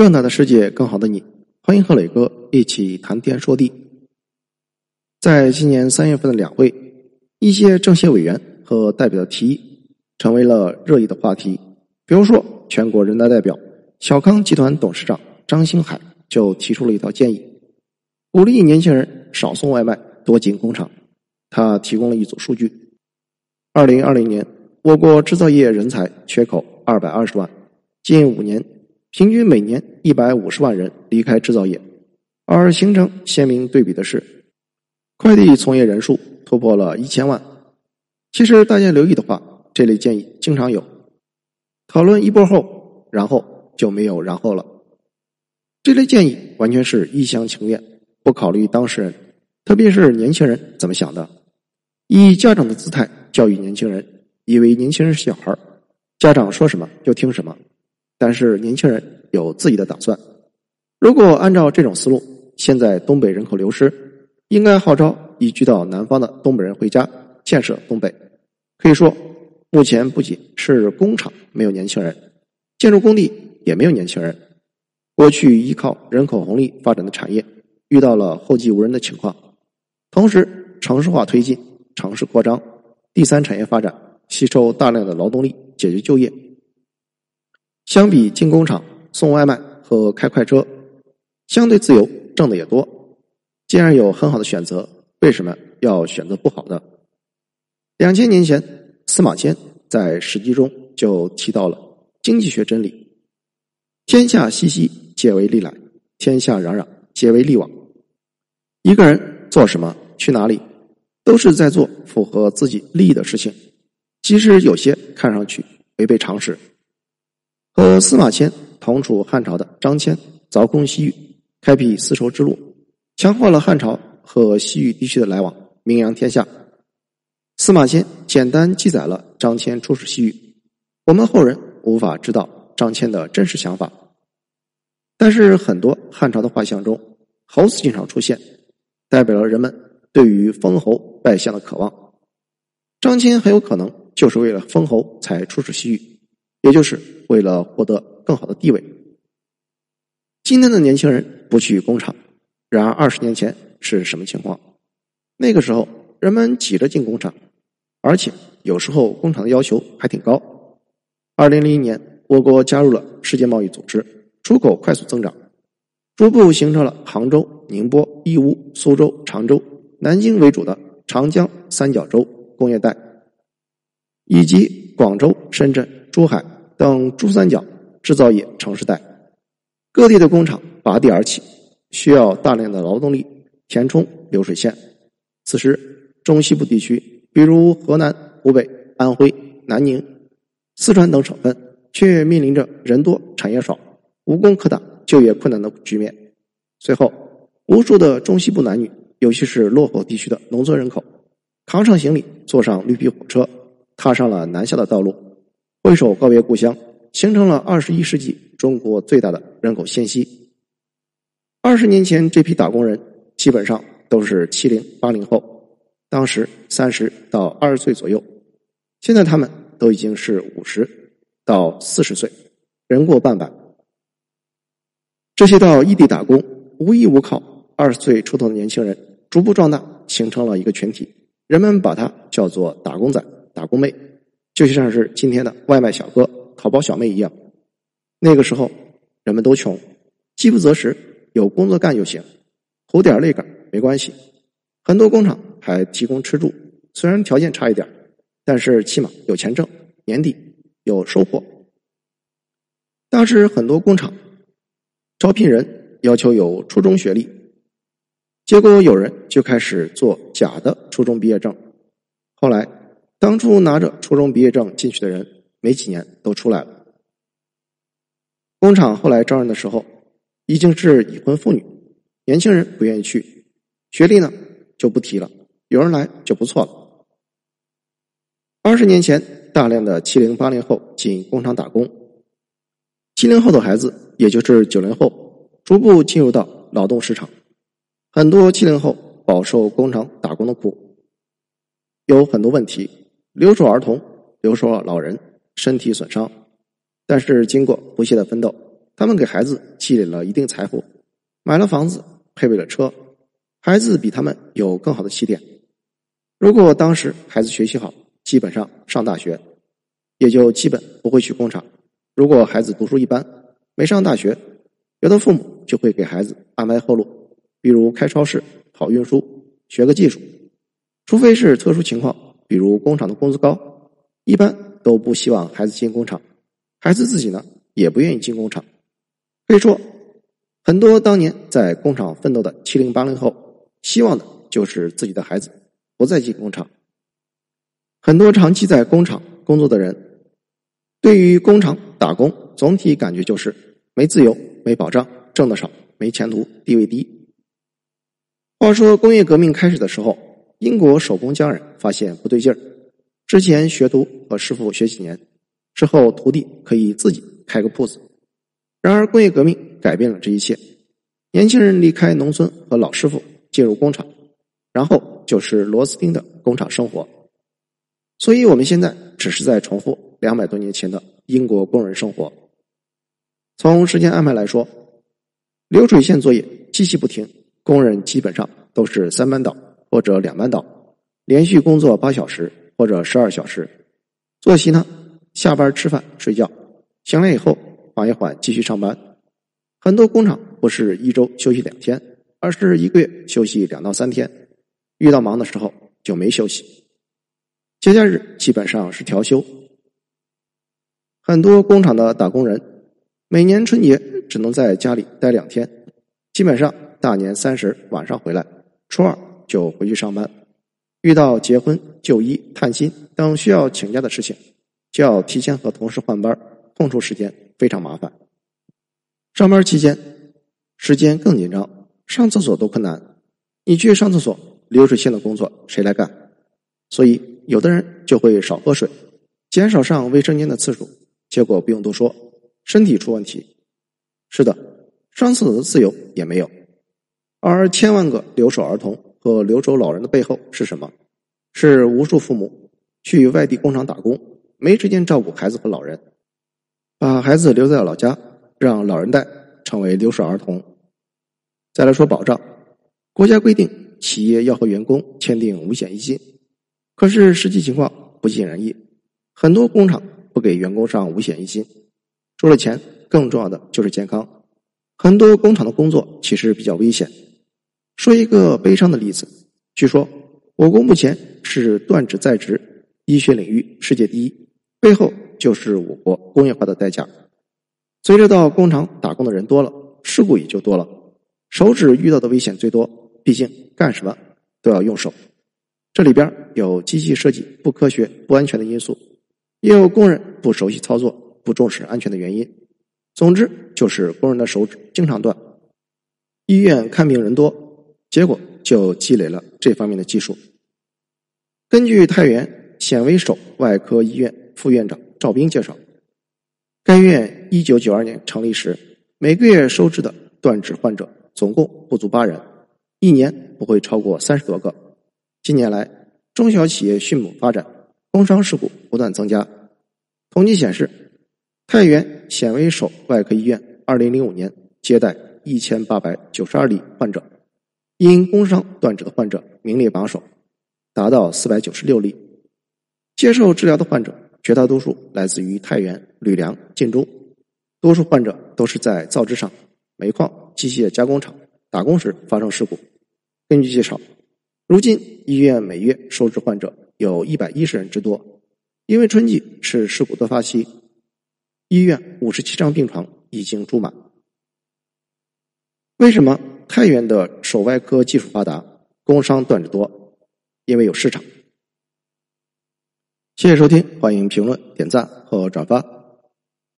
更大的世界，更好的你，欢迎和磊哥一起谈天说地。在今年三月份的两会，一些政协委员和代表的提议成为了热议的话题。比如说，全国人大代表、小康集团董事长张兴海就提出了一条建议，鼓励年轻人少送外卖，多进工厂。他提供了一组数据：二零二零年，我国制造业人才缺口二百二十万，近五年。平均每年一百五十万人离开制造业，而形成鲜明对比的是，快递从业人数突破了一千万。其实大家留意的话，这类建议经常有。讨论一波后，然后就没有然后了。这类建议完全是一厢情愿，不考虑当事人，特别是年轻人怎么想的，以家长的姿态教育年轻人，以为年轻人是小孩家长说什么就听什么。但是年轻人有自己的打算。如果按照这种思路，现在东北人口流失，应该号召移居到南方的东北人回家建设东北。可以说，目前不仅是工厂没有年轻人，建筑工地也没有年轻人。过去依靠人口红利发展的产业，遇到了后继无人的情况。同时，城市化推进、城市扩张、第三产业发展，吸收大量的劳动力，解决就业。相比进工厂、送外卖和开快车，相对自由，挣的也多。既然有很好的选择，为什么要选择不好的？两千年前，司马迁在《史记》中就提到了经济学真理：天下熙熙，皆为利来；天下攘攘，皆为利往。一个人做什么、去哪里，都是在做符合自己利益的事情，即使有些看上去违背常识。和司马迁同处汉朝的张骞凿空西域，开辟丝绸之路，强化了汉朝和西域地区的来往，名扬天下。司马迁简单记载了张骞出使西域，我们后人无法知道张骞的真实想法。但是很多汉朝的画像中，猴子经常出现，代表了人们对于封侯拜相的渴望。张骞很有可能就是为了封侯才出使西域。也就是为了获得更好的地位。今天的年轻人不去工厂，然而二十年前是什么情况？那个时候人们挤着进工厂，而且有时候工厂的要求还挺高。二零零一年，我国加入了世界贸易组织，出口快速增长，逐步形成了杭州、宁波、义乌、苏州、常州、南京为主的长江三角洲工业带，以及广州、深圳。珠海等珠三角制造业城市带，各地的工厂拔地而起，需要大量的劳动力填充流水线。此时，中西部地区，比如河南、湖北、安徽、南宁、四川等省份，却面临着人多产业少、无工可打、就业困难的局面。随后，无数的中西部男女，尤其是落后地区的农村人口，扛上行李，坐上绿皮火车，踏上了南下的道路。挥手告别故乡，形成了二十一世纪中国最大的人口迁徙。二十年前，这批打工人基本上都是七零八零后，当时三十到二十岁左右。现在他们都已经是五十到四十岁，人过半百。这些到异地打工、无依无靠、二十岁出头的年轻人逐步壮大，形成了一个群体，人们把它叫做“打工仔”“打工妹”。就像是今天的外卖小哥、淘宝小妹一样，那个时候人们都穷，饥不择食，有工作干就行，苦点累点没关系。很多工厂还提供吃住，虽然条件差一点，但是起码有钱挣，年底有收获。当时很多工厂招聘人要求有初中学历，结果有人就开始做假的初中毕业证，后来。当初拿着初中毕业证进去的人，没几年都出来了。工厂后来招人的时候，已经是已婚妇女，年轻人不愿意去，学历呢就不提了，有人来就不错了。二十年前，大量的七零八零后进工厂打工，七零后的孩子，也就是九零后，逐步进入到劳动市场，很多七零后饱受工厂打工的苦，有很多问题。留守儿童、留守老人身体损伤，但是经过不懈的奋斗，他们给孩子积累了一定财富，买了房子，配备了车，孩子比他们有更好的起点。如果当时孩子学习好，基本上上大学，也就基本不会去工厂。如果孩子读书一般，没上大学，有的父母就会给孩子安排后路，比如开超市、跑运输、学个技术。除非是特殊情况，比如工厂的工资高，一般都不希望孩子进工厂。孩子自己呢，也不愿意进工厂。可以说，很多当年在工厂奋斗的七零八零后，希望的就是自己的孩子不再进工厂。很多长期在工厂工作的人，对于工厂打工总体感觉就是没自由、没保障、挣得少、没前途、地位低。话说工业革命开始的时候，英国手工匠人发现不对劲儿，之前学徒和师傅学几年，之后徒弟可以自己开个铺子。然而，工业革命改变了这一切。年轻人离开农村和老师傅进入工厂，然后就是螺丝钉的工厂生活。所以，我们现在只是在重复两百多年前的英国工人生活。从时间安排来说，流水线作业机器不停，工人基本上都是三班倒或者两班倒，连续工作八小时或者十二小时。作息呢，下班吃饭睡觉，醒来以后。缓一缓，继续上班。很多工厂不是一周休息两天，而是一个月休息两到三天。遇到忙的时候就没休息，节假日基本上是调休。很多工厂的打工人每年春节只能在家里待两天，基本上大年三十晚上回来，初二就回去上班。遇到结婚、就医、探亲等需要请假的事情，就要提前和同事换班，空出时间。非常麻烦。上班期间时间更紧张，上厕所都困难。你去上厕所，流水线的工作谁来干？所以有的人就会少喝水，减少上卫生间的次数。结果不用多说，身体出问题。是的，上厕所的自由也没有。而千万个留守儿童和留守老人的背后是什么？是无数父母去外地工厂打工，没时间照顾孩子和老人。把孩子留在老家，让老人带，成为留守儿童。再来说保障，国家规定企业要和员工签订五险一金，可是实际情况不尽人意，很多工厂不给员工上五险一金，除了钱，更重要的就是健康。很多工厂的工作其实比较危险。说一个悲伤的例子，据说我国目前是断指在职医学领域世界第一，背后。就是我国工业化的代价。随着到工厂打工的人多了，事故也就多了。手指遇到的危险最多，毕竟干什么都要用手。这里边有机器设计不科学、不安全的因素，也有工人不熟悉操作、不重视安全的原因。总之，就是工人的手指经常断。医院看病人多，结果就积累了这方面的技术。根据太原显微手外科医院副院长。赵兵介绍，该院一九九二年成立时，每个月收治的断指患者总共不足八人，一年不会超过三十多个。近年来，中小企业迅猛发展，工伤事故不断增加。统计显示，太原显微手外科医院二零零五年接待一千八百九十二例患者，因工伤断指的患者名列榜首，达到四百九十六例。接受治疗的患者。绝大多数来自于太原、吕梁、晋中，多数患者都是在造纸厂、煤矿、机械加工厂打工时发生事故。根据介绍，如今医院每月收治患者有一百一十人之多。因为春季是事故多发期，医院五十七张病床已经住满。为什么太原的手外科技术发达，工伤断指多？因为有市场。谢谢收听，欢迎评论、点赞和转发。